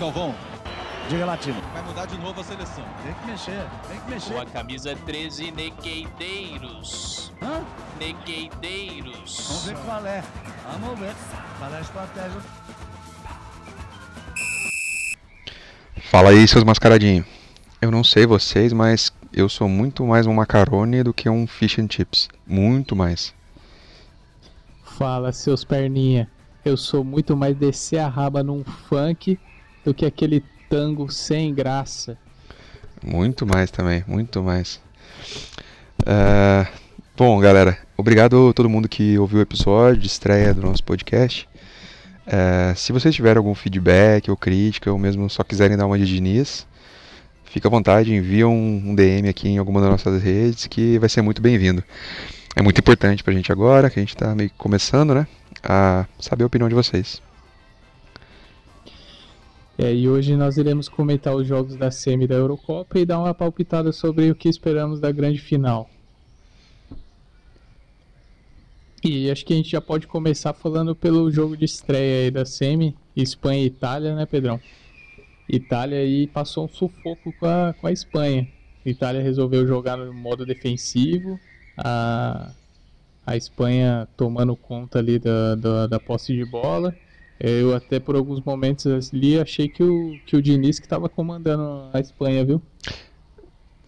Galvão. Diga, Latino. Vai mudar de novo a seleção. Tem que mexer, tem que mexer. Com a camisa 13, Negueideiros. Hã? Negueideiros. Vamos ver qual é. Vamos ver qual é a estratégia. Fala aí, seus mascaradinhos. Eu não sei vocês, mas eu sou muito mais um macarone do que um fish and chips. Muito mais. Fala, seus perninha. Eu sou muito mais descer a raba num funk do que aquele tango sem graça. Muito mais também, muito mais. É, Bom, galera, obrigado a todo mundo que ouviu o episódio de estreia do nosso podcast. É, se vocês tiverem algum feedback ou crítica, ou mesmo só quiserem dar uma de Diniz, fica à vontade, envia um, um DM aqui em alguma das nossas redes que vai ser muito bem-vindo. É muito importante pra gente agora, que a gente tá meio começando, né? A saber a opinião de vocês. É, e hoje nós iremos comentar os jogos da semi da Eurocopa e dar uma palpitada sobre o que esperamos da grande final. E acho que a gente já pode começar falando pelo jogo de estreia aí da semi, Espanha e Itália, né, Pedrão? Itália aí passou um sufoco com a, com a Espanha. Itália resolveu jogar no modo defensivo, a, a Espanha tomando conta ali da, da, da posse de bola. Eu até por alguns momentos ali achei que o, que o Diniz que estava comandando a Espanha, viu?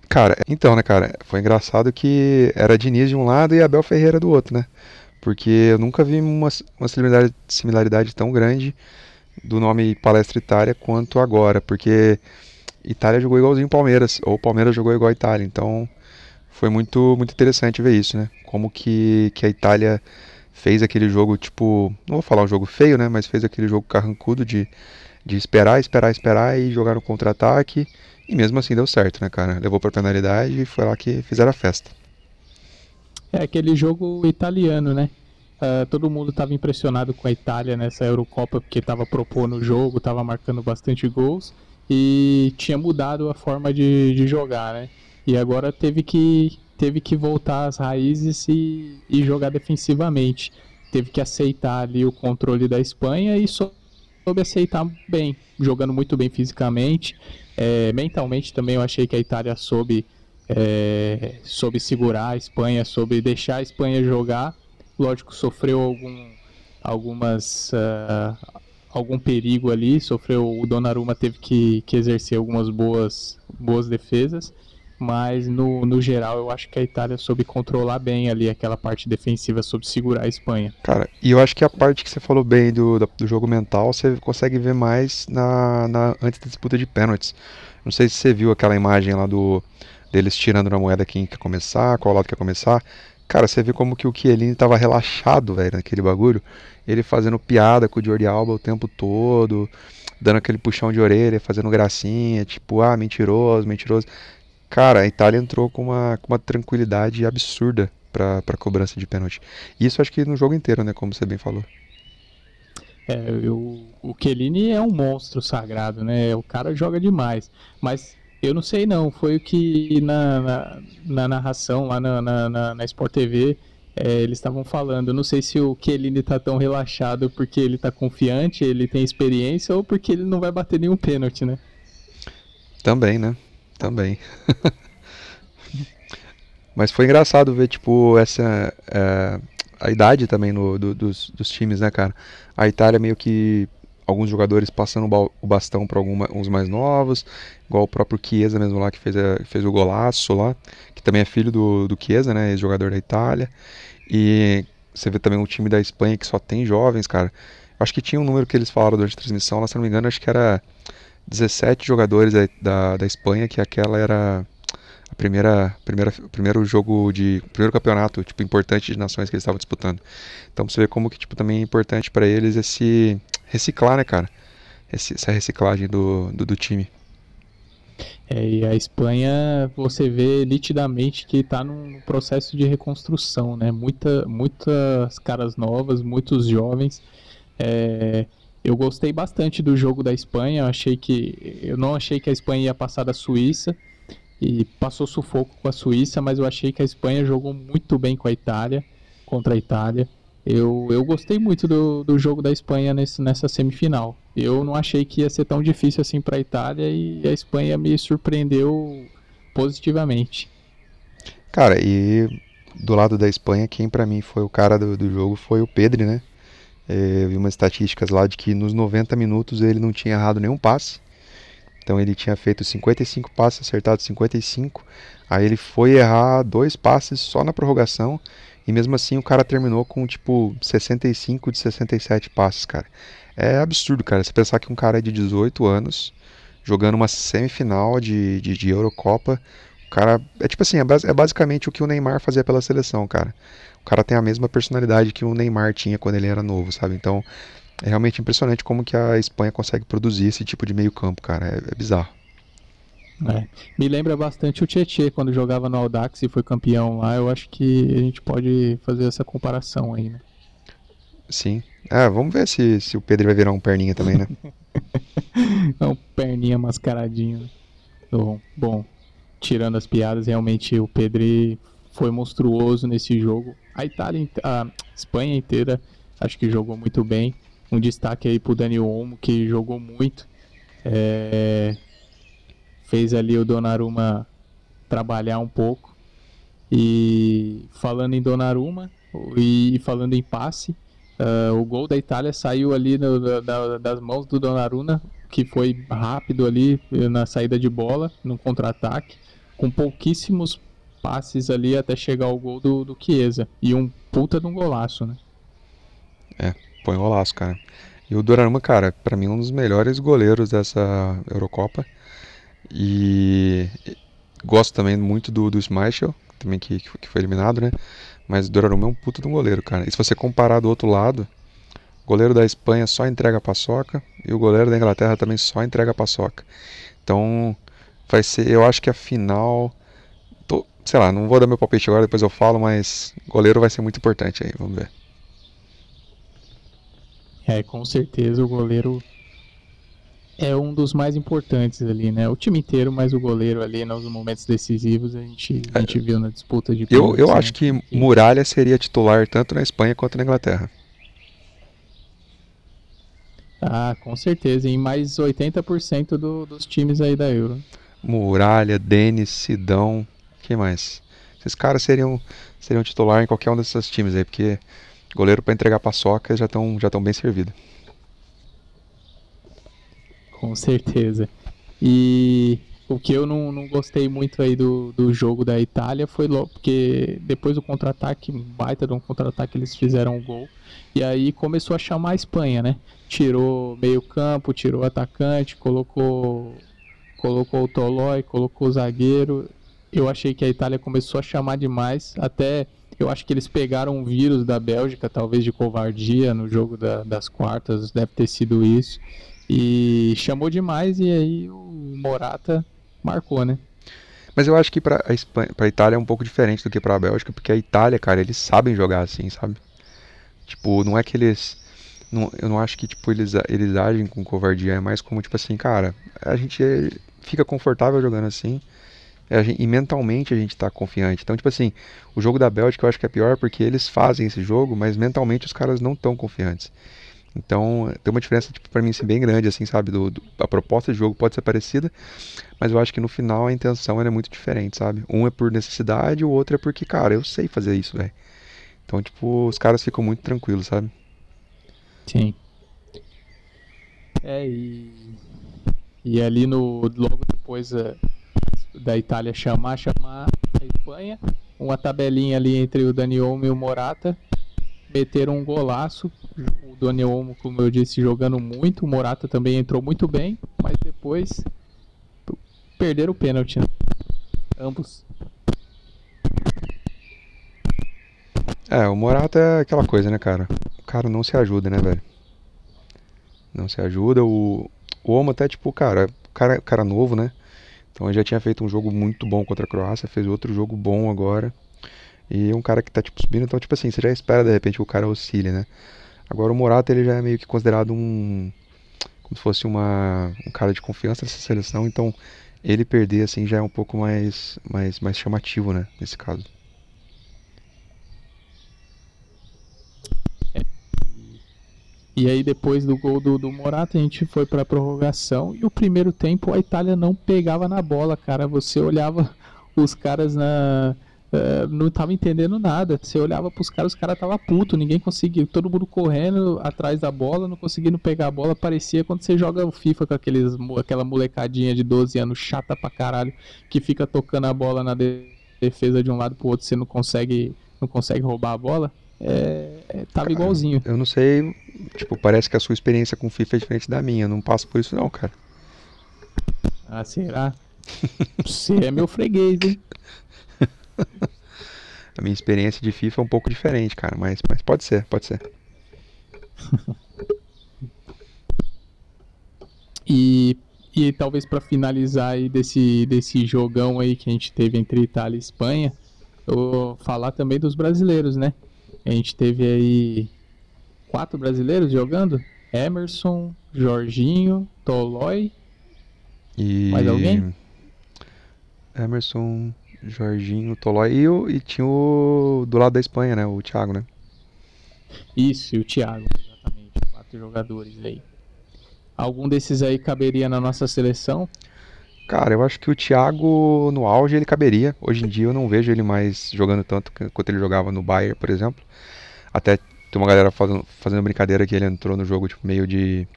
Cara, então, né, cara, foi engraçado que era Diniz de um lado e Abel Ferreira do outro, né? Porque eu nunca vi uma, uma similaridade, similaridade tão grande do nome Palestra Itália quanto agora, porque Itália jogou igualzinho Palmeiras, ou Palmeiras jogou igual a Itália, então foi muito, muito interessante ver isso, né? Como que, que a Itália fez aquele jogo, tipo, não vou falar um jogo feio, né? Mas fez aquele jogo carrancudo de, de esperar, esperar, esperar e jogar no contra-ataque. E mesmo assim deu certo, né, cara? Levou pra penalidade e foi lá que fizeram a festa. É aquele jogo italiano, né? Uh, todo mundo estava impressionado com a Itália nessa Eurocopa porque estava propondo o jogo, estava marcando bastante gols e tinha mudado a forma de, de jogar, né? E agora teve que, teve que voltar às raízes e, e jogar defensivamente. Teve que aceitar ali o controle da Espanha e soube aceitar bem, jogando muito bem fisicamente. É, mentalmente também eu achei que a Itália soube, é, soube segurar a Espanha, soube deixar a Espanha jogar. Lógico, sofreu algum, algumas, uh, algum perigo ali, sofreu o Donnarumma teve que, que exercer algumas boas, boas defesas, mas no, no geral eu acho que a Itália soube controlar bem ali aquela parte defensiva, soube segurar a Espanha. Cara, e eu acho que a parte que você falou bem do, do jogo mental, você consegue ver mais na, na antes da disputa de pênaltis. Não sei se você viu aquela imagem lá do deles tirando na moeda quem quer começar, qual lado quer começar. Cara, você vê como que o Chiellini tava relaxado, velho, naquele bagulho. Ele fazendo piada com o Jordi Alba o tempo todo, dando aquele puxão de orelha, fazendo gracinha, tipo, ah, mentiroso, mentiroso. Cara, a Itália entrou com uma, com uma tranquilidade absurda pra cobrança de pênalti. Isso acho que no jogo inteiro, né, como você bem falou. É, eu, o Chiellini é um monstro sagrado, né? O cara joga demais. Mas eu não sei não, foi o que na, na, na narração lá na, na, na Sport TV é, eles estavam falando. Eu não sei se o Chiellini tá tão relaxado porque ele tá confiante, ele tem experiência ou porque ele não vai bater nenhum pênalti, né? Também, né? Também. Mas foi engraçado ver, tipo, essa. É, a idade também no, do, dos, dos times, né, cara? A Itália meio que alguns jogadores passando o bastão para uns mais novos, igual o próprio Chiesa mesmo lá que fez, a, fez o golaço lá, que também é filho do, do Chiesa, né, ex-jogador da Itália. E você vê também um time da Espanha que só tem jovens, cara. Acho que tinha um número que eles falaram durante a transmissão, lá, se não me engano, acho que era 17 jogadores da, da, da Espanha, que aquela era a primeira, primeira, primeiro jogo de primeiro campeonato tipo importante de nações que eles estavam disputando. Então você vê como que tipo também é importante para eles esse reciclar, né, cara? Esse, essa reciclagem do, do, do time. É, e a Espanha você vê nitidamente que está num processo de reconstrução, né? Muita, muitas caras novas, muitos jovens. É, eu gostei bastante do jogo da Espanha. Eu achei que eu não achei que a Espanha ia passar da Suíça e passou sufoco com a Suíça, mas eu achei que a Espanha jogou muito bem com a Itália, contra a Itália. Eu, eu gostei muito do, do jogo da Espanha nesse, nessa semifinal. Eu não achei que ia ser tão difícil assim para a Itália e a Espanha me surpreendeu positivamente. Cara, e do lado da Espanha, quem para mim foi o cara do, do jogo foi o Pedri, né? É, eu vi umas estatísticas lá de que nos 90 minutos ele não tinha errado nenhum passe. Então ele tinha feito 55 passes, acertado 55. Aí ele foi errar dois passes só na prorrogação. E mesmo assim o cara terminou com tipo 65 de 67 passes, cara. É absurdo, cara. Você pensar que um cara de 18 anos jogando uma semifinal de, de, de Eurocopa. O cara. É tipo assim, é, é basicamente o que o Neymar fazia pela seleção, cara. O cara tem a mesma personalidade que o Neymar tinha quando ele era novo, sabe? Então é realmente impressionante como que a Espanha consegue produzir esse tipo de meio campo, cara. É, é bizarro. É. Me lembra bastante o Tietê quando jogava no Audax e foi campeão lá. Eu acho que a gente pode fazer essa comparação aí, né? Sim. É, vamos ver se, se o Pedro vai virar um perninha também, né? é um perninha mascaradinho. Bom, bom, tirando as piadas, realmente o Pedro foi monstruoso nesse jogo. A Itália, a Espanha inteira, acho que jogou muito bem. Um destaque aí pro Dani Olmo, que jogou muito. É, fez ali o Donnarumma trabalhar um pouco. E falando em Donnarumma e falando em passe, uh, o gol da Itália saiu ali no, da, das mãos do Donnarumma, que foi rápido ali na saída de bola, no contra-ataque, com pouquíssimos passes ali até chegar ao gol do, do Chiesa. E um puta de um golaço, né? É, põe um golaço, cara. E o Donnarumma, cara, para mim um dos melhores goleiros dessa Eurocopa. E gosto também muito do, do Schmeichel, também que, que foi eliminado, né? Mas o Donnarumma é um puta de um goleiro, cara. E se você comparar do outro lado, o goleiro da Espanha só entrega a paçoca e o goleiro da Inglaterra também só entrega a paçoca. Então, vai ser, eu acho que a final, sei lá, não vou dar meu palpite agora, depois eu falo, mas goleiro vai ser muito importante aí, vamos ver. É, com certeza o goleiro é um dos mais importantes ali, né? O time inteiro, mas o goleiro ali nos momentos decisivos a gente, a gente viu na disputa de Eu, eu né? acho que Muralha seria titular tanto na Espanha quanto na Inglaterra. Ah, com certeza, em mais 80% do, dos times aí da Euro. Muralha, Denis, Sidão, quem mais? Esses caras seriam, seriam titular em qualquer um desses times aí, porque goleiro para entregar paçoca já estão já bem servidos com certeza. E o que eu não, não gostei muito aí do, do jogo da Itália foi logo, porque depois do contra-ataque, baita de um contra-ataque, eles fizeram um gol. E aí começou a chamar a Espanha, né? Tirou meio campo, tirou atacante, colocou, colocou o Tolói, colocou o zagueiro. Eu achei que a Itália começou a chamar demais, até eu acho que eles pegaram um vírus da Bélgica, talvez de covardia, no jogo da, das quartas, deve ter sido isso. E chamou demais e aí o Morata marcou, né? Mas eu acho que pra, a Espanha, pra Itália é um pouco diferente do que pra Bélgica, porque a Itália, cara, eles sabem jogar assim, sabe? Tipo, não é que eles. Não, eu não acho que, tipo, eles, eles agem com covardia, é mais como, tipo assim, cara, a gente fica confortável jogando assim. Gente, e mentalmente a gente tá confiante. Então, tipo assim, o jogo da Bélgica eu acho que é pior porque eles fazem esse jogo, mas mentalmente os caras não estão confiantes. Então, tem uma diferença, tipo, para mim, assim, bem grande, assim, sabe? Do, do, a proposta de jogo pode ser parecida, mas eu acho que no final a intenção é muito diferente, sabe? Um é por necessidade, o outro é porque, cara, eu sei fazer isso, velho. Então, tipo, os caras ficam muito tranquilos, sabe? Sim. É, e. E ali no. Logo depois é, da Itália chamar, chamar a Espanha, uma tabelinha ali entre o Dani Olmo e o Morata meteram um golaço. O Daniel Olmo, como eu disse, jogando muito. O Morata também entrou muito bem, mas depois perderam o pênalti. Né? Ambos. É, o Morata é aquela coisa, né, cara? O cara não se ajuda, né, velho? Não se ajuda. O, o Olmo até, tipo, cara, cara, cara novo, né? Então ele já tinha feito um jogo muito bom contra a Croácia, fez outro jogo bom agora. E um cara que tá tipo subindo, então tipo assim, você já espera de repente que o cara oscile, né? Agora o Morata ele já é meio que considerado um como se fosse uma um cara de confiança nessa seleção, então ele perder assim já é um pouco mais mais mais chamativo, né, nesse caso. E aí depois do gol do, do Morata a gente foi pra prorrogação e o primeiro tempo a Itália não pegava na bola, cara. Você olhava os caras na Uh, não tava entendendo nada. Você olhava pros caras, os caras tava puto, ninguém conseguia, todo mundo correndo atrás da bola, não conseguindo pegar a bola. Parecia quando você joga o FIFA com aqueles, aquela molecadinha de 12 anos chata pra caralho, que fica tocando a bola na defesa de um lado pro outro, você não consegue, não consegue roubar a bola. É, é, tava cara, igualzinho. Eu não sei, tipo, parece que a sua experiência com FIFA é diferente da minha. Eu não passo por isso não, cara. Ah, será? Você é meu freguês, hein? a minha experiência de FIFA é um pouco diferente, cara, mas, mas pode ser, pode ser. e, e talvez para finalizar aí desse, desse jogão aí que a gente teve entre Itália e Espanha, eu vou falar também dos brasileiros, né? A gente teve aí quatro brasileiros jogando: Emerson, Jorginho, Tolói. E... Mais alguém? Emerson, Jorginho, Tolói e, o, e tinha o do lado da Espanha, né? O Thiago, né? Isso, e o Thiago, exatamente. Quatro jogadores aí. Algum desses aí caberia na nossa seleção? Cara, eu acho que o Thiago no auge ele caberia. Hoje em dia eu não vejo ele mais jogando tanto quanto ele jogava no Bayern, por exemplo. Até tem uma galera fazendo, fazendo brincadeira que ele entrou no jogo tipo, meio de,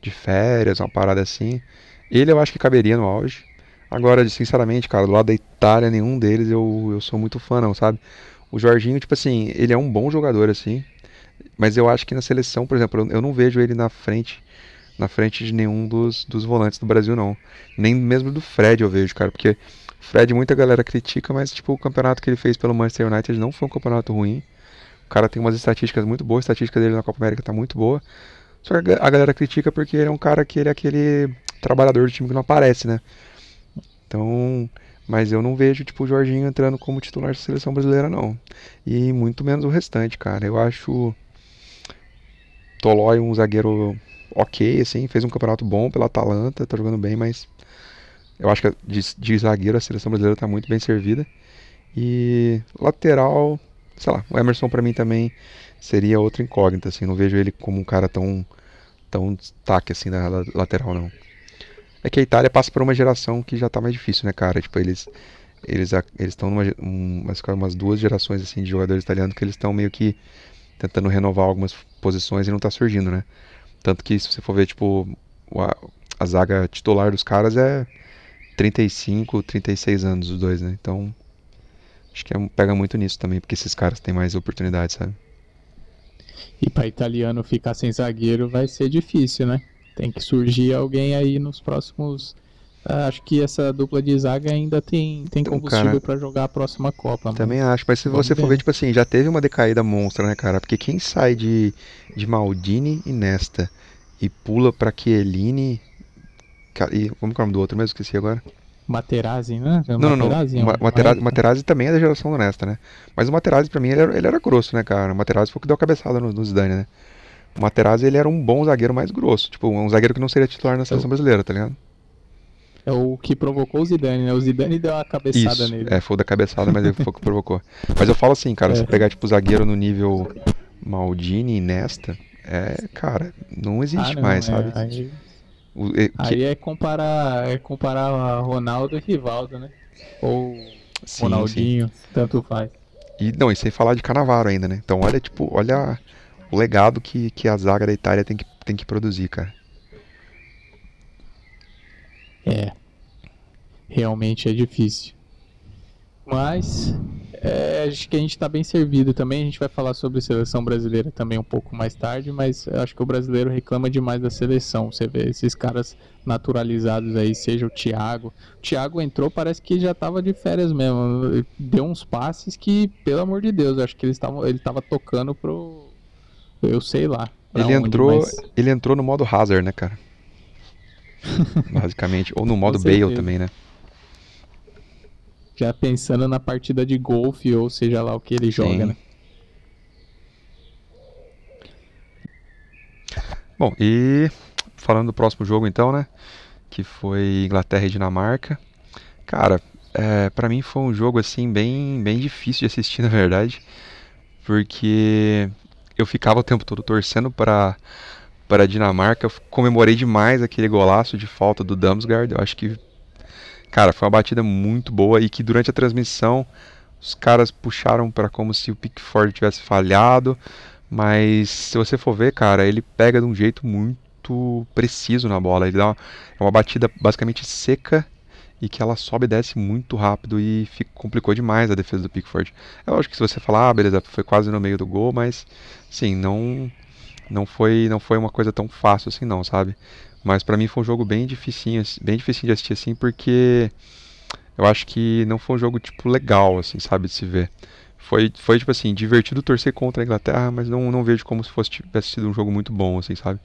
de férias, uma parada assim. Ele eu acho que caberia no auge. Agora, sinceramente, cara, do lado da Itália, nenhum deles eu, eu sou muito fã, não, sabe? O Jorginho, tipo assim, ele é um bom jogador, assim. Mas eu acho que na seleção, por exemplo, eu não vejo ele na frente na frente de nenhum dos, dos volantes do Brasil, não. Nem mesmo do Fred eu vejo, cara, porque o Fred muita galera critica, mas tipo, o campeonato que ele fez pelo Manchester United não foi um campeonato ruim. O cara tem umas estatísticas muito boas, a estatística dele na Copa América tá muito boa. Só que a galera critica porque ele é um cara que ele é aquele trabalhador do time que não aparece, né? Então, mas eu não vejo tipo o Jorginho entrando como titular da seleção brasileira não. E muito menos o restante, cara. Eu acho Tolói um zagueiro ok, assim, fez um campeonato bom pela Atalanta, tá jogando bem, mas eu acho que de, de zagueiro a seleção brasileira tá muito bem servida. E lateral, sei lá, o Emerson para mim também seria outra incógnita, assim, não vejo ele como um cara tão tão destaque assim na lateral não. É que a Itália passa por uma geração que já tá mais difícil, né, cara? Tipo, eles eles eles estão numa umas, umas duas gerações assim de jogadores italianos que eles estão meio que tentando renovar algumas posições e não tá surgindo, né? Tanto que se você for ver, tipo, a, a zaga titular dos caras é 35, 36 anos os dois, né? Então, acho que é, pega muito nisso também, porque esses caras têm mais oportunidades, sabe? E para italiano ficar sem zagueiro vai ser difícil, né? Tem que surgir alguém aí nos próximos. Ah, acho que essa dupla de zaga ainda tem, tem então, combustível para jogar a próxima Copa. Também acho, mas se Vamos você ver. for ver, tipo assim, já teve uma decaída monstra, né, cara? Porque quem sai de, de Maldini e Nesta e pula pra Chiellini. E, como é o nome do outro mesmo? Esqueci agora. Materazzi, né? Não, não, não. Materazzi, Materazzi, Materazzi também é da geração do Nesta, né? Mas o Materazzi, pra mim, ele era, ele era grosso, né, cara? O Materazzi foi o que deu a cabeçada no, no Zidane, né? O Materazzi ele era um bom zagueiro mais grosso, tipo, um zagueiro que não seria titular na seleção brasileira, tá ligado? É o que provocou o Zidane, né? O Zidane deu uma cabeçada Isso, nele. É, foi da cabeçada, mas ele foi o que provocou. Mas eu falo assim, cara, é. se pegar tipo zagueiro no nível Maldini e Nesta, é, cara, não existe ah, não, mais, é, sabe? Aí, o, é, que... aí é comparar, é comparar Ronaldo e Rivaldo, né? Ou sim, Ronaldinho, sim. tanto faz. E não, e sem falar de Canavaro ainda, né? Então olha, tipo, olha o legado que, que a zaga da Itália tem que, tem que produzir, cara. É. Realmente é difícil. Mas é, acho que a gente está bem servido também. A gente vai falar sobre seleção brasileira também um pouco mais tarde, mas acho que o brasileiro reclama demais da seleção. Você vê esses caras naturalizados aí, seja o Thiago. O Thiago entrou, parece que já estava de férias mesmo. Deu uns passes que, pelo amor de Deus, acho que ele estava ele tava tocando pro eu sei lá. Ele onde, entrou, mas... ele entrou no modo Hazard, né, cara? Basicamente, ou no modo Bale também, né? Já pensando na partida de golfe, ou seja lá o que ele joga, Sim. né? Bom, e falando do próximo jogo então, né? Que foi Inglaterra e Dinamarca. Cara, é, para mim foi um jogo assim bem, bem difícil de assistir, na verdade. Porque eu ficava o tempo todo torcendo para para a Dinamarca. Eu comemorei demais aquele golaço de falta do Damsgaard. Eu acho que, cara, foi uma batida muito boa e que durante a transmissão os caras puxaram para como se o Pickford tivesse falhado. Mas se você for ver, cara, ele pega de um jeito muito preciso na bola. Ele dá uma, é uma batida basicamente seca e que ela sobe e desce muito rápido e fica, complicou demais a defesa do Pickford. É lógico que se você falar, ah, beleza, foi quase no meio do gol, mas sim, não não foi não foi uma coisa tão fácil assim não, sabe? Mas para mim foi um jogo bem dificinho, bem difícil de assistir assim, porque eu acho que não foi um jogo tipo legal assim, sabe, de se ver. Foi, foi tipo assim, divertido torcer contra a Inglaterra, mas não, não vejo como se fosse tivesse sido um jogo muito bom, assim, sabe?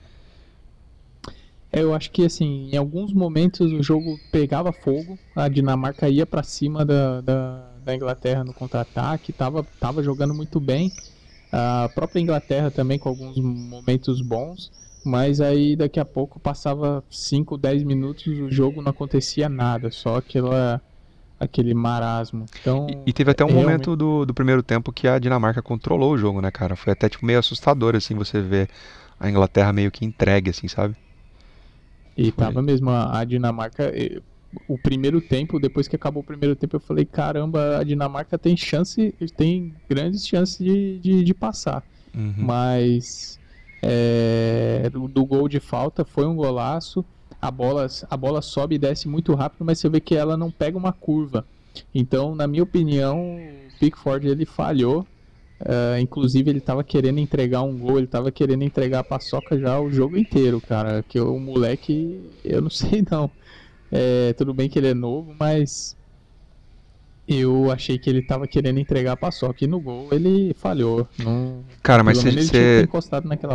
É, eu acho que assim, em alguns momentos o jogo pegava fogo, a Dinamarca ia para cima da, da, da, Inglaterra no contra-ataque, tava, tava jogando muito bem. A própria Inglaterra também com alguns momentos bons, mas aí daqui a pouco passava 5, 10 minutos, o jogo não acontecia nada, só aquela aquele marasmo. Então, e, e teve até um realmente... momento do, do primeiro tempo que a Dinamarca controlou o jogo, né, cara? Foi até tipo meio assustador assim você ver a Inglaterra meio que entregue assim, sabe? E Foi. tava mesmo a, a Dinamarca. O primeiro tempo, depois que acabou o primeiro tempo, eu falei: caramba, a Dinamarca tem chance, tem grandes chances de, de, de passar. Uhum. Mas é, do, do gol de falta foi um golaço. A bola, a bola sobe e desce muito rápido, mas você vê que ela não pega uma curva. Então, na minha opinião, o Pickford ele falhou Uh, inclusive ele tava querendo entregar um gol, ele tava querendo entregar a paçoca já o jogo inteiro, cara. Que o moleque, eu não sei não. É, tudo bem que ele é novo, mas eu achei que ele tava querendo entregar a paçoca e no gol ele falhou. Não... Cara, mas você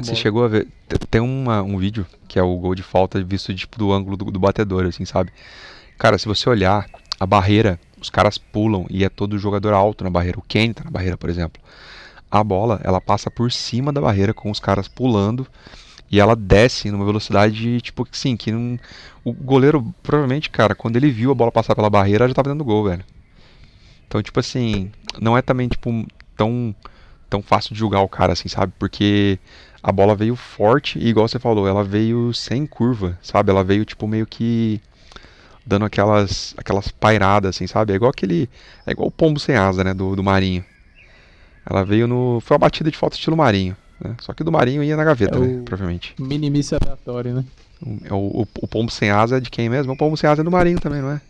você chegou a ver? Tem uma, um vídeo que é o gol de falta visto tipo do ângulo do, do batedor, assim, sabe? Cara, se você olhar a barreira, os caras pulam e é todo jogador alto na barreira. O Kane tá na barreira, por exemplo a bola ela passa por cima da barreira com os caras pulando e ela desce numa velocidade tipo assim que não, o goleiro provavelmente cara quando ele viu a bola passar pela barreira já estava dentro do gol velho então tipo assim não é também tipo tão tão fácil de julgar o cara assim sabe porque a bola veio forte e igual você falou ela veio sem curva sabe ela veio tipo meio que dando aquelas aquelas pairadas assim sabe é igual aquele é igual o pombo sem asa né do, do marinho ela veio no. Foi uma batida de falta estilo Marinho. Né? Só que do Marinho ia na gaveta, é né? Provavelmente. Minimício aleatório, né? O, o, o, pombo sem asa é de quem mesmo? O pombo sem asa é do Marinho também, não é?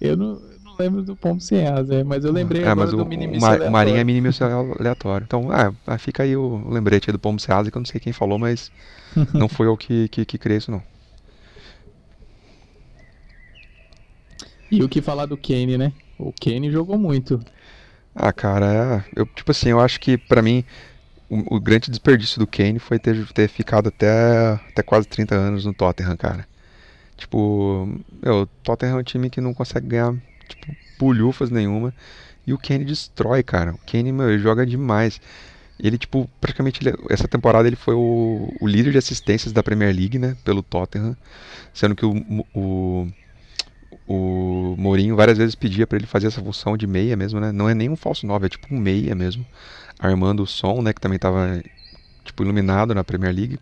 Eu não lembro do pombo sem asa, é, mas eu lembrei é, agora do minimício o, o Marinho é minimício aleatório. Então, é, fica aí o lembrete do pombo sem asa, que eu não sei quem falou, mas não foi eu que, que, que criei isso, não. E o que falar do Kane, né? O Kane jogou muito. Ah, cara, eu, tipo assim, eu acho que para mim o, o, grande desperdício do Kane foi ter, ter ficado até, até quase 30 anos no Tottenham, cara. Tipo, meu, o Tottenham é um time que não consegue ganhar, tipo, pulhufas nenhuma. E o Kane destrói, cara. O Kane, meu, ele joga demais. Ele, tipo, praticamente, ele, essa temporada ele foi o, o, líder de assistências da Premier League, né, pelo Tottenham. Sendo que o, o o Mourinho várias vezes pedia para ele fazer essa função de meia mesmo, né? Não é nem um falso 9, é tipo um meia mesmo, armando o som, né, que também estava tipo iluminado na Premier League.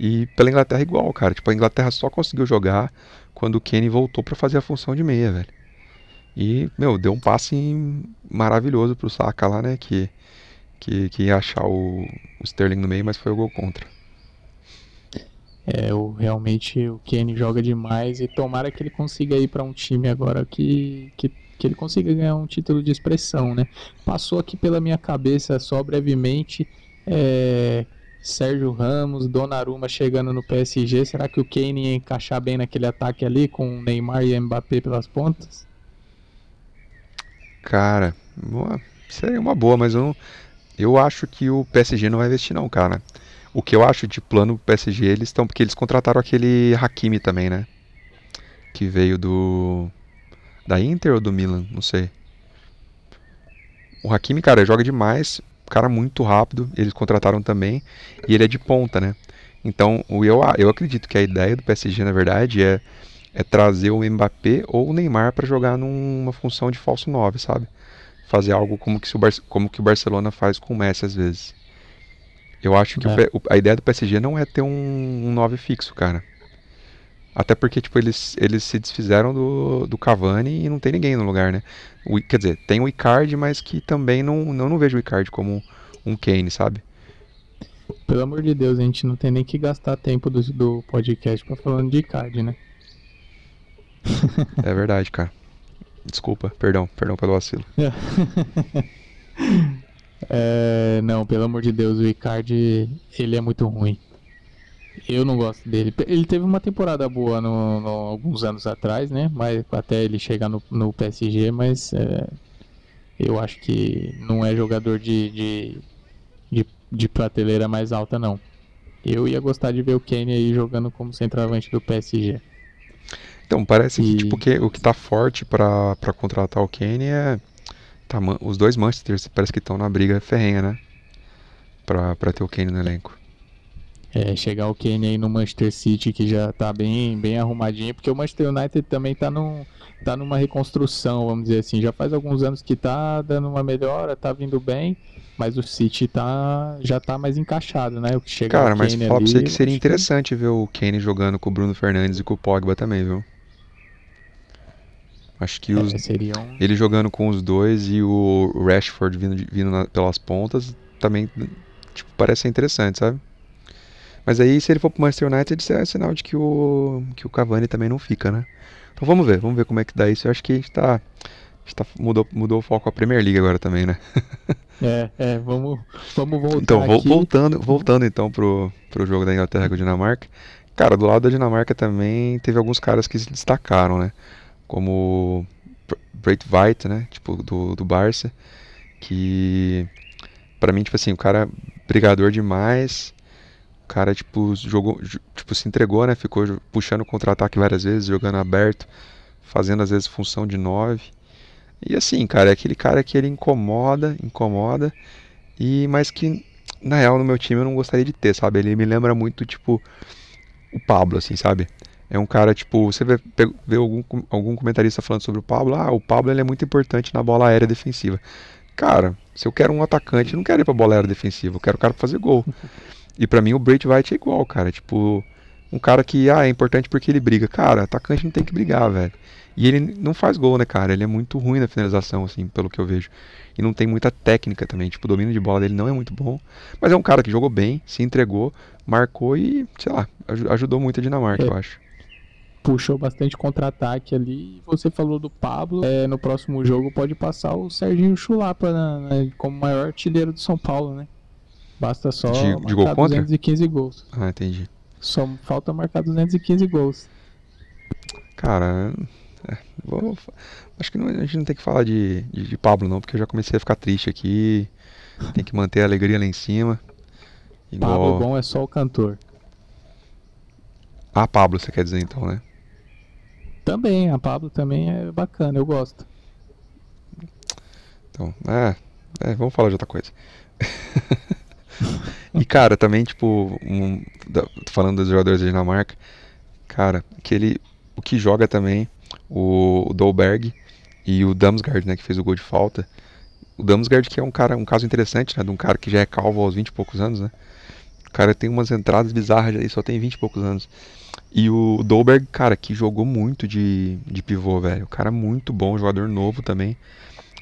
E pela Inglaterra igual, cara, tipo a Inglaterra só conseguiu jogar quando o Kenny voltou para fazer a função de meia, velho. E, meu, deu um passe maravilhoso pro Saka lá, né, que que, que ia achar o, o Sterling no meio, mas foi o gol contra. É, o, realmente o Kenny joga demais e tomara que ele consiga ir para um time agora que, que, que ele consiga ganhar um título de expressão, né? Passou aqui pela minha cabeça só brevemente é, Sérgio Ramos, Donnarumma chegando no PSG. Será que o Kane ia encaixar bem naquele ataque ali com Neymar e Mbappé pelas pontas? Cara, seria uma boa, mas eu, eu acho que o PSG não vai investir não, cara. O que eu acho de plano PSG, eles estão. Porque eles contrataram aquele Hakimi também, né? Que veio do. Da Inter ou do Milan? Não sei. O Hakimi, cara, joga demais. Cara muito rápido. Eles contrataram também. E ele é de ponta, né? Então, eu, eu acredito que a ideia do PSG, na verdade, é, é trazer o Mbappé ou o Neymar para jogar numa função de falso 9, sabe? Fazer algo como que, o, como que o Barcelona faz com o Messi às vezes. Eu acho que É. O- a ideia do PSG não é ter um, um 9 fixo, cara. Até porque, tipo, eles, eles se desfizeram do, do Cavani e não tem ninguém no lugar, né? O, quer dizer, tem o Icardi, mas que também não, não, não vejo o Icardi como um Kane, sabe? Pelo amor de Deus, a gente não tem nem que gastar tempo do, do podcast pra falando de card, né? É verdade, cara. Desculpa, perdão, perdão pelo vacilo. É, não, pelo amor de Deus, o Icardi, ele é muito ruim. Eu não gosto dele. Ele teve uma temporada boa no, no- alguns anos atrás, né? Mas até ele chegar no, no PSG, mas é, eu acho que não é jogador de, de, de, de prateleira mais alta, não. Eu ia gostar de ver o Kane aí jogando como centroavante do PSG. Então, parece que, E- tipo, que, o que tá forte pra, pra contratar o Kane é. Tá, os dois Manchester parece que estão na briga ferrenha, né? Pra, pra ter o Kane no elenco. É, chegar o Kane aí no Manchester City que já tá bem, bem arrumadinho, porque o Manchester United também tá, num, tá numa reconstrução, vamos dizer assim. Já faz alguns anos que tá dando uma melhora, tá vindo bem, mas o City tá, já tá mais encaixado, né? O que chega Cara, o mas fala pra ali, você que seria interessante ver o Kane jogando com o Bruno Fernandes e com o Pogba também, viu? Acho que os, é, seria um... ele jogando com os dois e o Rashford vindo, vindo na- pelas pontas também, tipo, parece ser interessante, sabe? Mas aí, se ele for pro Manchester United, isso é sinal de que o, que o Cavani também não fica, né? Então vamos ver, vamos ver como é que dá isso. Eu acho que a gente tá, a gente tá mudou, mudou o foco a Premier League agora também, né? É, é, vamos, vamos voltar Então, aqui. voltando, voltando então pro, pro jogo da Inglaterra com a Dinamarca. Cara, do lado da Dinamarca também teve alguns caras que se destacaram, né? Como Br- Braithwaite, né? Tipo, do, do Barça. Que, pra mim, tipo assim, o cara brigador demais. O cara, tipo, jogou, tipo, se entregou, né? Ficou puxando contra-ataque várias vezes, jogando aberto, fazendo às vezes função de 9. E assim, cara, é aquele cara que ele incomoda, incomoda, e mas que na real no meu time eu não gostaria de ter, sabe? Ele me lembra muito, tipo, o Pablo, assim, sabe? É um cara, tipo, você vê, vê algum, algum comentarista falando sobre o Pablo, ah, o Pablo ele é muito importante na bola aérea defensiva. Cara, se eu quero um atacante, eu não quero ir pra bola aérea defensiva, eu quero o cara pra fazer gol. E pra mim o Braithwaite é igual, cara, tipo, um cara que, ah, é importante porque ele briga. Cara, atacante não tem que brigar, velho. E ele não faz gol, né, cara? Ele é muito ruim na finalização, assim, pelo que eu vejo. E não tem muita técnica também. Tipo, o domínio de bola dele não é muito bom. Mas é um cara que jogou bem, se entregou, marcou e, sei lá, aju- ajudou muito a Dinamarca, É. eu acho. Puxou bastante contra-ataque ali. Você falou do Pablo. É, no próximo jogo pode passar o Serginho Chulapa na- na- como maior artilheiro do São Paulo, né? Basta só De- de marcar gol contra? 215 gols. Ah, entendi. Só falta marcar 215 gols. Cara, é, vou- acho que não- a gente não tem que falar de, de, de Pablo, não, porque eu já comecei a ficar triste aqui. Tem que manter a alegria lá em cima. Pablo Igual. bom é só o cantor. Ah, Pablo, você quer dizer então, né? Também, a Pablo também é bacana, eu gosto. Então, é, é, vamos falar de outra coisa. e, cara, também, tipo, um, falando dos jogadores da Dinamarca, cara, que ele, o que joga também, o, o Dolberg e o Damsgaard, né, que fez o gol de falta. O Damsgaard que é um cara, um caso interessante, né, de um cara que já é calvo aos 20 e poucos anos, né. O cara tem umas entradas bizarras aí, só tem 20 e poucos anos. E o Dolberg, cara, que jogou muito de, de pivô, velho. O cara muito bom, jogador novo também.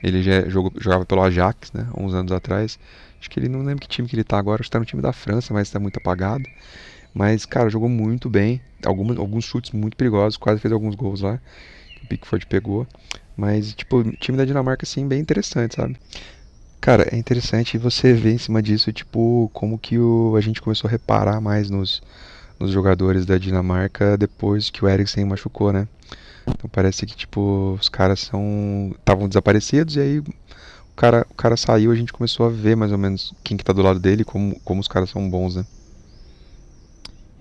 Ele já jogou, jogava pelo Ajax, né? Uns anos atrás. Acho que ele não lembro que time que ele tá agora. Acho que tá no time da França, mas tá muito apagado. Mas, cara, jogou muito bem. Algumas, alguns chutes muito perigosos. Quase fez alguns gols lá. O Pickford pegou. Mas, tipo, time da Dinamarca, assim, bem interessante, sabe? Cara, é interessante você ver em cima disso, tipo, como que o, a gente começou a reparar mais nos, nos jogadores da Dinamarca depois que o Eriksen machucou, né? Então parece que, tipo, os caras são. estavam desaparecidos e aí o cara, o cara saiu a gente começou a ver mais ou menos quem que tá do lado dele, como, como os caras são bons, né?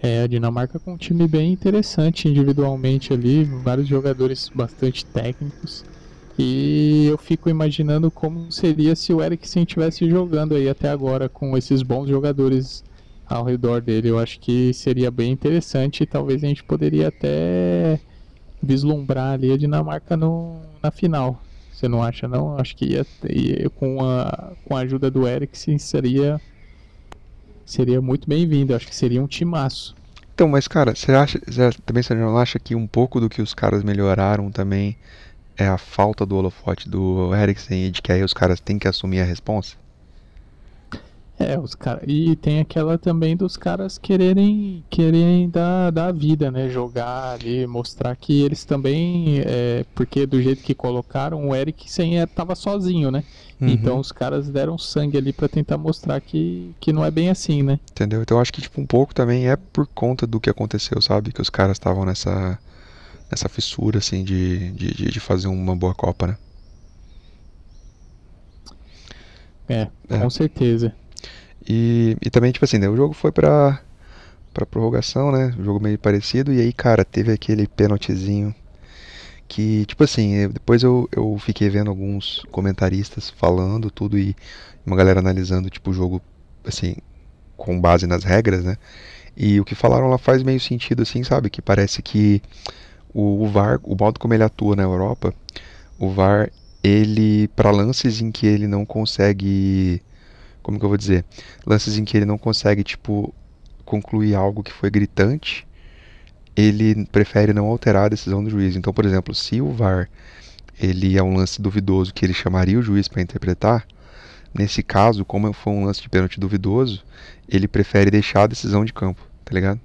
É, a Dinamarca com um time bem interessante individualmente ali, vários jogadores bastante técnicos. E eu fico imaginando como seria se o Eriksen estivesse jogando aí até agora com esses bons jogadores ao redor dele. Eu acho que seria bem interessante e talvez a gente poderia até vislumbrar ali a Dinamarca no, na final. Você não acha não? Acho que ia, ia- com, a, com a ajuda do Eriksen seria seria muito bem-vindo. Acho que seria um timaço. Então, mas cara, você acha, você também você não acha que um pouco do que os caras melhoraram também é a falta do holofote do Eriksen e de que aí os caras têm que assumir a responsa? É, os cara... E tem aquela também dos caras quererem quererem dar, dar vida, né? Jogar ali, mostrar que eles também. É... Porque do jeito que colocaram, o Eriksen tava sozinho, né? Uhum. Então os caras deram sangue ali para tentar mostrar que, que não é bem assim, né? Entendeu? Então eu acho que tipo um pouco também é por conta do que aconteceu, sabe? Que os caras estavam nessa nessa fissura assim de, de, de fazer uma boa Copa, né? É, É. com certeza. E, e também, tipo assim, né, o jogo foi pra, pra prorrogação, né? Jogo meio parecido. E aí, cara, teve aquele pênaltizinho que, tipo assim, eu- depois eu, eu fiquei vendo alguns comentaristas falando tudo e uma galera analisando, tipo, o jogo, assim, com base nas regras, né? E o que falaram lá faz meio sentido, assim, sabe? Que parece que o, o VAR, o modo como ele atua na Europa, o VAR, ele, para lances em que ele não consegue como que eu vou dizer? Lances em que ele não consegue, tipo, concluir algo que foi gritante, ele prefere não alterar a decisão do juiz. Então, por exemplo, se o VAR ele é um lance duvidoso que ele chamaria o juiz para interpretar, nesse caso, como foi um lance de pênalti duvidoso, ele prefere deixar a decisão de campo, tá ligado?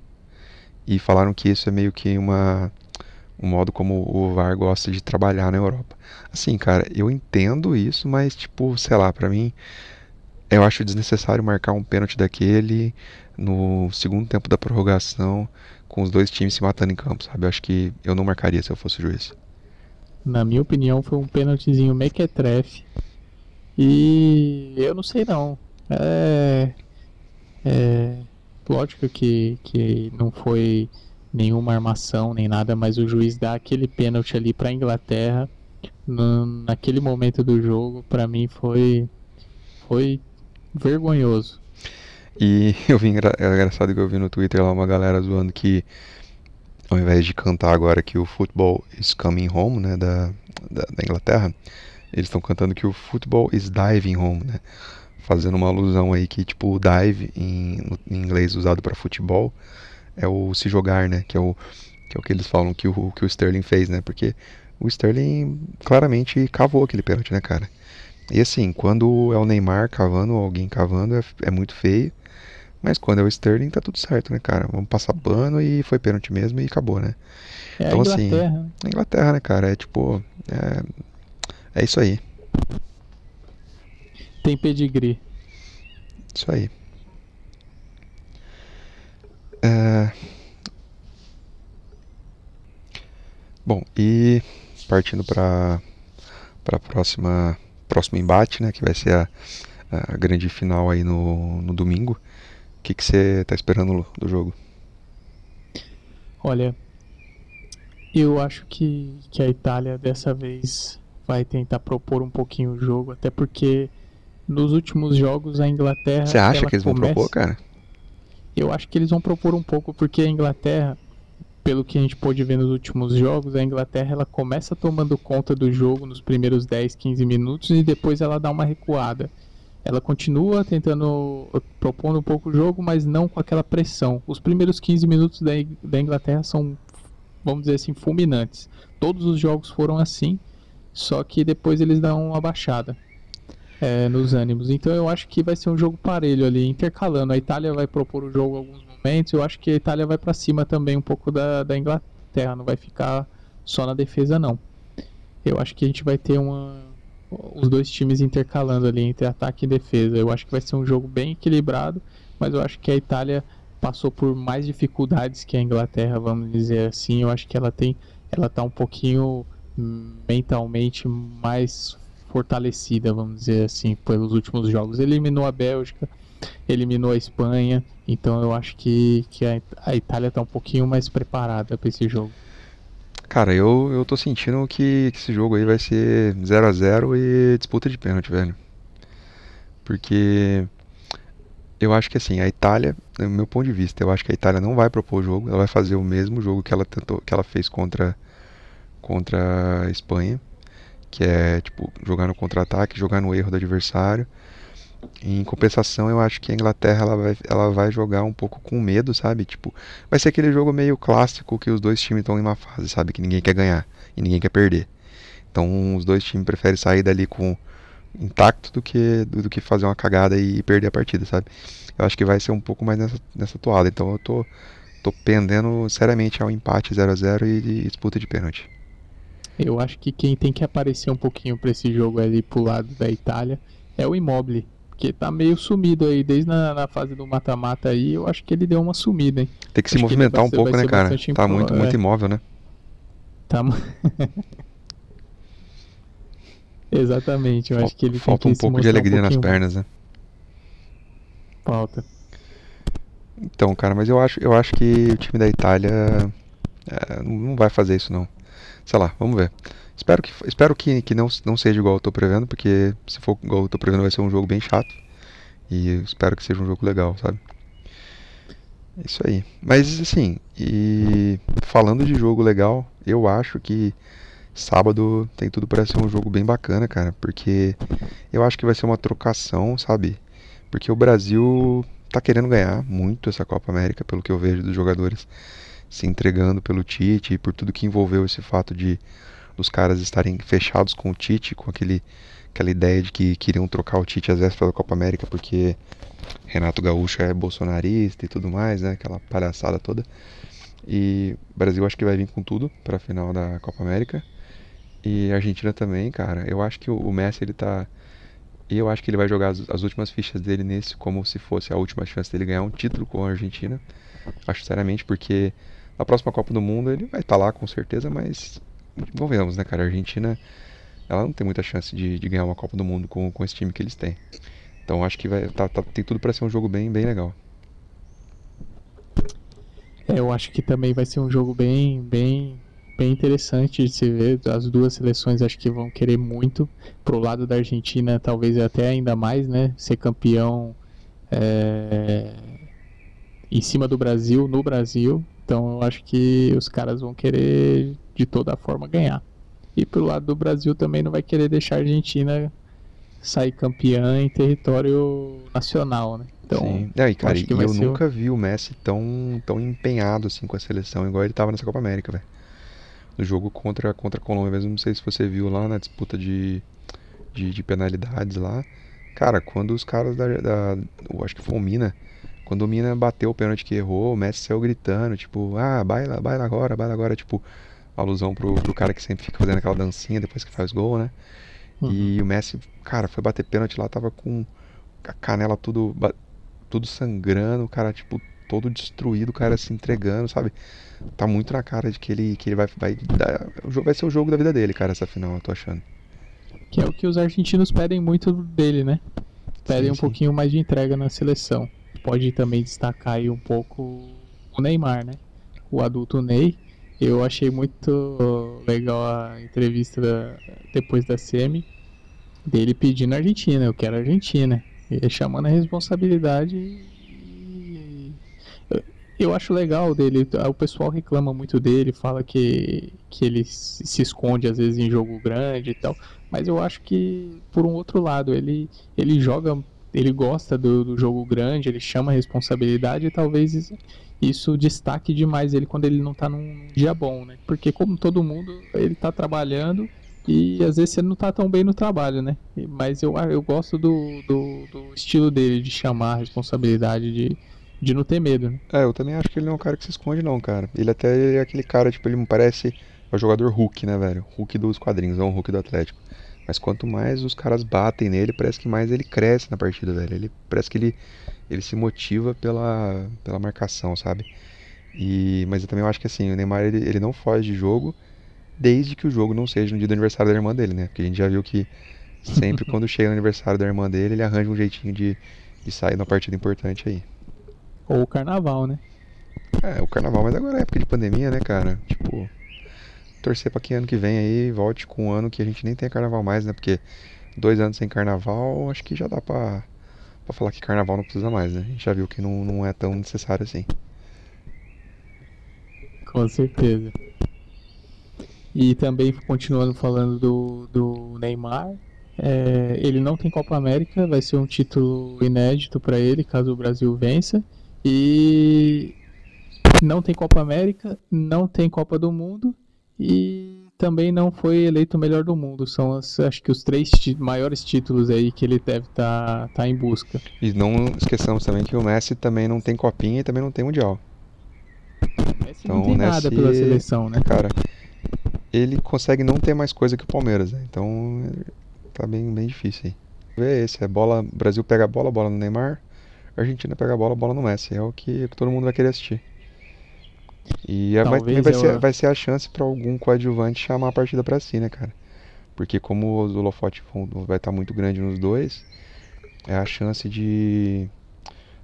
E falaram que isso é meio que uma um modo como o VAR gosta de trabalhar na Europa. Assim, cara, eu entendo isso, mas tipo, sei lá, pra mim eu acho desnecessário marcar um pênalti daquele no segundo tempo da prorrogação, com os dois times se matando em campo, sabe? Eu acho que eu não marcaria se eu fosse juiz. Na minha opinião, foi um pênaltizinho mequetrefe. E eu não sei não. É. É. Lógico que, que não foi nenhuma armação nem nada, mas o juiz dá aquele pênalti ali pra Inglaterra. no- naquele momento do jogo, pra mim foi. Foi vergonhoso. E eu vi é engraçado que eu vi no Twitter lá uma galera zoando que ao invés de cantar agora que o futebol is coming home, né, da, da, da Inglaterra, eles estão cantando que o futebol is diving home, né? Fazendo uma alusão aí que tipo o dive em, em inglês usado para futebol é o se jogar, né? Que é o que é o que eles falam que o que o Sterling fez, né? Porque o Sterling claramente cavou aquele pênalti, né, cara? E assim, quando é o Neymar cavando ou alguém cavando é, é muito feio. Mas quando é o Sterling tá tudo certo, né, cara? Vamos passar pano e foi pênalti mesmo e acabou, né? É Então, a assim, Inglaterra. né? Na Inglaterra, né, cara? É tipo. É, é isso aí. Tem pedigree. Isso aí. É... Bom, e partindo para para próxima próximo embate, né, que vai ser a, a grande final aí no, no domingo. O que você tá esperando do jogo? Olha, eu acho que, que a Itália dessa vez vai tentar propor um pouquinho o jogo, até porque nos últimos jogos a Inglaterra. Você acha que eles vão começa- propor, cara? Eu acho que eles vão propor um pouco, porque a Inglaterra, pelo que a gente pôde ver nos últimos jogos, a Inglaterra ela começa tomando conta do jogo nos primeiros 10, 15 minutos e depois ela dá uma recuada. Ela continua tentando propondo um pouco o jogo, mas não com aquela pressão. Os primeiros 15 minutos da, In- da Inglaterra são, vamos dizer assim, fulminantes. Todos os jogos foram assim, só que depois eles dão uma baixada é, nos ânimos. Então eu acho que vai ser um jogo parelho ali, intercalando. A Itália vai propor o jogo alguns Eu acho que a Itália vai para cima também um pouco da, da Inglaterra. Não vai ficar só na defesa, não. Eu acho que a gente vai ter uma, os dois times intercalando ali entre ataque e defesa. Eu acho que vai ser um jogo bem equilibrado, mas eu acho que a Itália passou por mais dificuldades que a Inglaterra, vamos dizer assim. Eu acho que ela tem, ela tá um pouquinho mentalmente mais fortalecida, vamos dizer assim, pelos últimos jogos. Eliminou a Bélgica, eliminou a Espanha, então eu acho que, que a, Itália está um pouquinho mais preparada para esse jogo. Cara, eu, eu tô sentindo que, que esse jogo aí vai ser 0 a 0 e disputa de pênalti, velho. Porque eu acho que assim, a Itália, no meu ponto de vista, eu acho que a Itália não vai propor o jogo, ela vai fazer o mesmo jogo que ela tentou, que ela fez contra contra a Espanha, que é tipo jogar no contra-ataque, jogar no erro do adversário. Em compensação, eu acho que a Inglaterra ela vai, ela vai jogar um pouco com medo, sabe? Tipo, vai ser aquele jogo meio clássico que os dois times estão em uma fase, sabe? Que ninguém quer ganhar e ninguém quer perder. Então, os dois times preferem sair dali com intacto do que do, do que fazer uma cagada e perder a partida, sabe? Eu acho que vai ser um pouco mais nessa, nessa toada. Então, eu tô, tô pendendo seriamente ao empate 0 a 0 e, e disputa de pênalti. Eu acho que quem tem que aparecer um pouquinho pra esse jogo ali pro lado da Itália é o Immobile. Que tá meio sumido aí, desde na, na fase do mata-mata aí, eu acho que ele deu uma sumida, hein? Tem que se Acho que movimentar vai um ser- pouco, né, cara? bastante Tá impo- muito, muito é. imóvel, né? Tá... Exatamente, eu acho que ele Falta tem um que pouco de alegria nas pouquinho- pernas, né? Falta. Então, cara, mas eu acho, eu acho que o time da Itália é, não vai fazer isso, não. Sei lá, vamos ver. Espero que, espero que, que não, não seja igual eu tô prevendo, porque se for igual eu tô prevendo vai ser um jogo bem chato. E espero que seja um jogo legal, sabe? É isso aí. Mas, assim, e falando de jogo legal, eu acho que sábado tem tudo para ser um jogo bem bacana, cara, porque eu acho que vai ser uma trocação, sabe? Porque o Brasil tá querendo ganhar muito essa Copa América, pelo que eu vejo dos jogadores se entregando pelo Tite e por tudo que envolveu esse fato de dos caras estarem fechados com o Tite, com aquele, aquela ideia de que queriam trocar o Tite às vésperas da Copa América porque Renato Gaúcho é bolsonarista e tudo mais, né? Aquela palhaçada toda. E o Brasil acho que vai vir com tudo para a final da Copa América. E a Argentina também, cara. Eu acho que o Messi ele tá e eu acho que ele vai jogar as, as últimas fichas dele nesse como se fosse a última chance dele ganhar um título com a Argentina. Acho seriamente, porque na próxima Copa do Mundo ele vai estar lá com certeza, mas convenhamos, né, cara? A Argentina ela não tem muita chance de, de ganhar uma Copa do Mundo com, com esse time que eles têm. Então acho que vai, tá- tá- tem tudo para ser um jogo bem, bem legal. É, eu acho que também vai ser um jogo bem, bem, bem interessante de se ver. As duas seleções acho que vão querer muito. Pro lado da Argentina, talvez até ainda mais, né? Ser campeão é, em cima do Brasil, no Brasil. Então eu acho que os caras vão querer de toda forma ganhar. E pro lado do Brasil também não vai querer deixar a Argentina sair campeã em território nacional, né? Então, Sim. É, e, cara, e vai eu ser o- nunca vi o Messi tão, tão empenhado assim com a seleção, igual ele tava nessa Copa América, velho. No jogo contra, contra a Colômbia mesmo, não sei se você viu lá na disputa de, de, de penalidades lá. Cara, quando os caras da, da. Eu acho que foi o Mina. Quando o Mina bateu o pênalti que errou, o Messi saiu gritando, tipo, ah, baila, baila agora, baila agora, tipo, alusão pro, pro cara que sempre fica fazendo aquela dancinha depois que faz gol, né? Uhum. E o Messi, cara, foi bater pênalti lá, tava com a canela tudo, tudo sangrando, o cara, tipo, todo destruído, o cara se entregando, sabe? Tá muito na cara de que ele, que ele vai, vai dar, o jogo vai ser o jogo da vida dele, cara, essa final, eu tô achando. Que é o que os argentinos pedem muito dele, né? Pedem Sim, um sim. pouquinho mais de entrega na seleção. Pode também destacar aí um pouco o Neymar, né? O adulto Ney. Eu achei muito legal a entrevista da- depois da semi dele pedindo a Argentina. Eu quero a Argentina. Ele chamando a responsabilidade. e- Eu acho legal dele. O pessoal reclama muito dele, fala que, que ele se se esconde às vezes em jogo grande e tal. Mas eu acho que, por um outro lado, ele, ele joga, ele gosta do, do jogo grande, ele chama a responsabilidade e talvez isso- destaque demais ele quando ele não tá num dia bom, né? Porque, como todo mundo, ele tá trabalhando e às vezes você não tá tão bem no trabalho, né? Mas eu, eu gosto do, do, do estilo dele de chamar a responsabilidade, de, de não ter medo, né? É, eu também acho que ele não é um cara que se esconde, não, cara. Ele até é aquele cara, tipo, ele me parece o jogador Hulk, né, velho? Hulk dos quadrinhos, não o Hulk do Atlético. Mas quanto mais os caras batem nele, parece que mais ele cresce na partida, velho. Ele parece que ele, ele se motiva pela, pela marcação, sabe? E, mas eu também acho que assim, o Neymar ele, ele não foge de jogo desde que o jogo não seja no dia do aniversário da irmã dele, né? Porque a gente já viu que sempre quando chega no aniversário da irmã dele, ele arranja um jeitinho de, de sair numa partida importante aí. Ou o carnaval, né? É, o carnaval, mas agora é época de pandemia, né, cara? Tipo, torcer pra que ano que vem aí volte com um ano que a gente nem tenha carnaval mais, né? Porque dois anos sem carnaval, acho que já dá pra, pra falar que carnaval não precisa mais, né? A gente já viu que não, não é tão necessário assim. Com certeza. E também continuando falando do, do Neymar, É, ele não tem Copa América, vai ser um título inédito para ele caso o Brasil vença. E não tem Copa América, não tem Copa do Mundo e também não foi eleito o melhor do mundo. São as, acho que os três maiores títulos aí que ele deve estar tá, em busca. E não esqueçamos também que o Messi também não tem copinha e também não tem mundial. O Messi Então, não tem o nada Messi- pela seleção, né? Cara, ele consegue não ter mais coisa que o Palmeiras, né? Então tá bem, bem difícil aí. Vê esse, é bola, Brasil pega a bola, bola no Neymar, Argentina pega a bola, bola no Messi. É o que todo mundo vai querer assistir. E é- vai, também vai, eu- ser, vai ser a chance pra algum coadjuvante chamar a partida pra si, né, cara? Porque como os holofotes vão- vai estar muito grande nos dois, é a chance de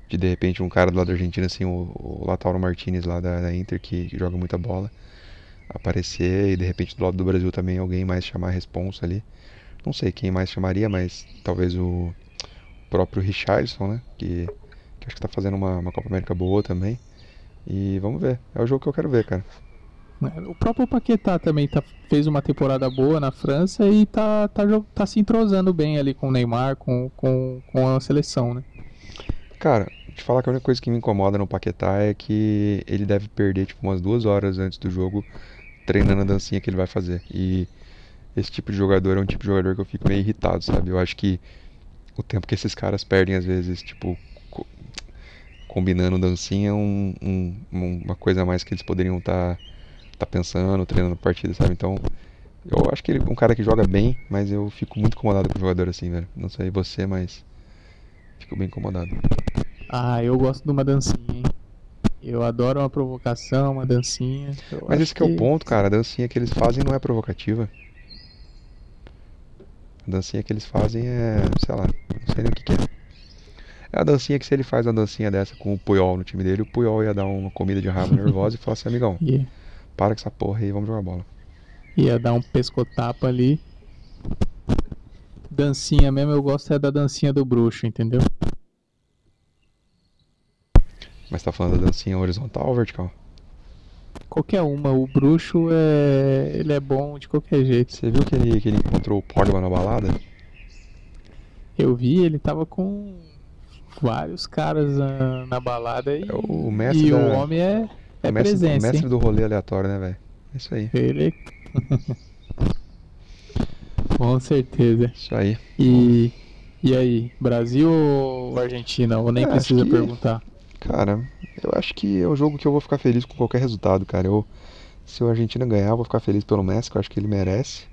de de repente um cara do lado da Argentina, assim, o, o Lautaro Martinez lá da, da Inter, que, que joga muita bola, aparecer e de repente do lado do Brasil também alguém mais chamar a responsa ali. Não sei quem mais chamaria, mas talvez o próprio Richarlison, né? Que, que acho que tá fazendo uma, uma Copa América boa também. E vamos ver. É o jogo que eu quero ver, cara. O próprio Paquetá também tá, fez uma temporada boa na França e tá, tá, tá se entrosando bem ali com o Neymar, com, com, com a seleção, né? Cara, te falar que a única coisa que me incomoda no Paquetá é que ele deve perder tipo umas duas horas antes do jogo treinando a dancinha que ele vai fazer. E esse tipo de jogador é um tipo de jogador que eu fico meio irritado, sabe? Eu acho que o tempo que esses caras perdem às vezes, tipo, combinando dancinha é um, um- um- uma coisa a mais que eles poderiam estar tá pensando, treinando partida, sabe? Então, eu acho que ele é um cara que joga bem, mas eu fico muito incomodado com o jogador assim, velho. Não sei você, mas fico bem incomodado. Ah, eu gosto de uma dancinha, hein? Eu adoro uma provocação, uma dancinha. Mas esse que é o ponto, cara. A dancinha que eles fazem não é provocativa. A dancinha que eles fazem é, sei lá, não sei nem o que, que é. É a dancinha que se ele faz uma dancinha dessa com o Puyol no time dele, o Puyol ia dar uma comida de rabo nervosa e falar assim, amigão, Ia, para com essa porra aí vamos jogar bola. ia dar um pescotapa ali. Dancinha mesmo, eu gosto é da dancinha do bruxo, entendeu? Mas tá falando da dancinha horizontal ou vertical? Qualquer uma, o bruxo é. ele é bom de qualquer jeito. Você viu que ele, que ele encontrou o Pogba na balada? Eu vi, ele tava com vários caras na, na balada e, É o mestre e da- o homem é, é o mestre, o presença, mestre hein? do rolê aleatório, né, velho? É Isso aí, Ele. Com certeza. isso aí. E. E aí, Brasil ou Argentina? Ou nem É, precisa que- perguntar? Cara, eu acho que é um jogo que eu vou ficar feliz com qualquer resultado, cara. Eu, se o Argentina ganhar, eu vou ficar feliz pelo Messi, que eu acho que ele merece.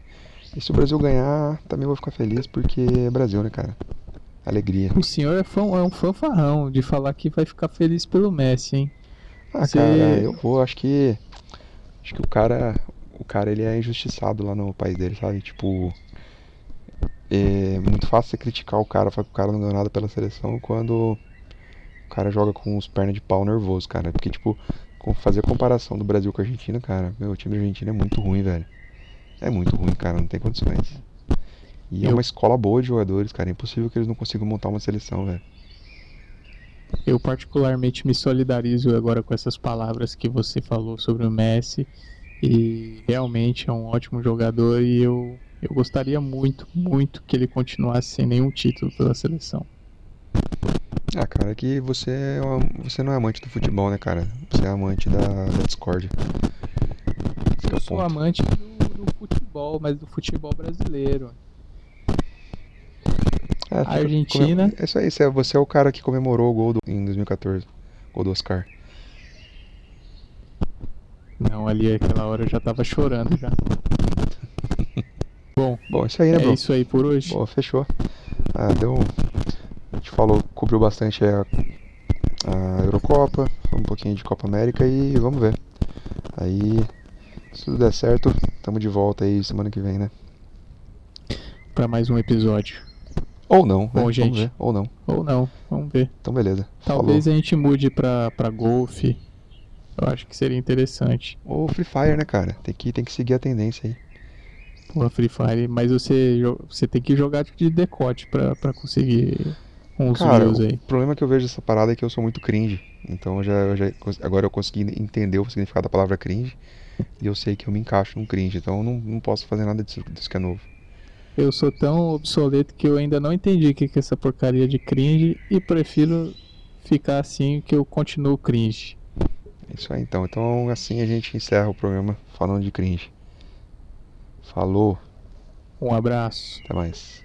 E se o Brasil ganhar, também vou ficar feliz porque é Brasil, né, cara? Alegria. O senhor é, fã, é um fanfarrão de falar que vai ficar feliz pelo Messi, hein? Ah, Você- cara, eu vou, acho que acho que o cara, o cara ele é injustiçado lá no país dele, sabe? Tipo, é muito fácil você criticar o cara, falar que o cara não ganhou nada pela seleção quando o cara joga com os pernas de pau nervoso, cara. Porque tipo, fazer a comparação do Brasil com a Argentina, cara, meu o time da Argentina é muito ruim, velho. É muito ruim, cara, não tem condições. E é Eu- uma escola boa de jogadores, cara. É impossível que eles não consigam montar uma seleção, velho. Eu particularmente me solidarizo agora com essas palavras que você falou sobre o Messi. E realmente é um ótimo jogador e eu, eu gostaria muito, muito que ele continuasse sem nenhum título pela seleção. Ah, cara, é que você, é uma- você não é amante do futebol, né, cara? Você é amante da, da discórdia. É Eu sou ponto. amante do, do futebol, mas do futebol brasileiro. É, Argentina. É isso aí, você é, você é o cara que comemorou o gol do, em 2014. Gol do Oscar. Não, ali aquela hora eu já tava chorando já. Bom, Bom, é isso aí, né, é bro? isso aí por hoje. Boa, fechou. Ah, deu. A gente falou, cobriu bastante a, a Eurocopa, um pouquinho de Copa América e vamos ver. Aí, se tudo der certo, tamo de volta aí semana que vem, né? Pra mais um episódio. Ou não, né? Bom, Vamos gente. ver. Ou não. Ou não, vamos ver. Então, beleza. Talvez a gente mude pra, pra golfe. Eu acho que seria interessante. Falou. Ou Free Fire, né, cara? Tem que, tem que seguir a tendência aí. Porra, Free Fire. Mas você, você tem que jogar de decote pra, pra conseguir uns Cara, views o aí. problema que eu vejo dessa parada é que eu sou muito cringe. Então eu já, eu já agora eu consegui entender o significado da palavra cringe. E eu sei que eu me encaixo num cringe. Então eu não, não posso fazer nada disso, disso que é novo. Eu sou tão obsoleto que eu ainda não entendi o que é essa porcaria de cringe e prefiro ficar assim que eu continuo cringe. Isso aí então. Então assim a gente encerra o programa falando de cringe. Falou, Um abraço. até mais.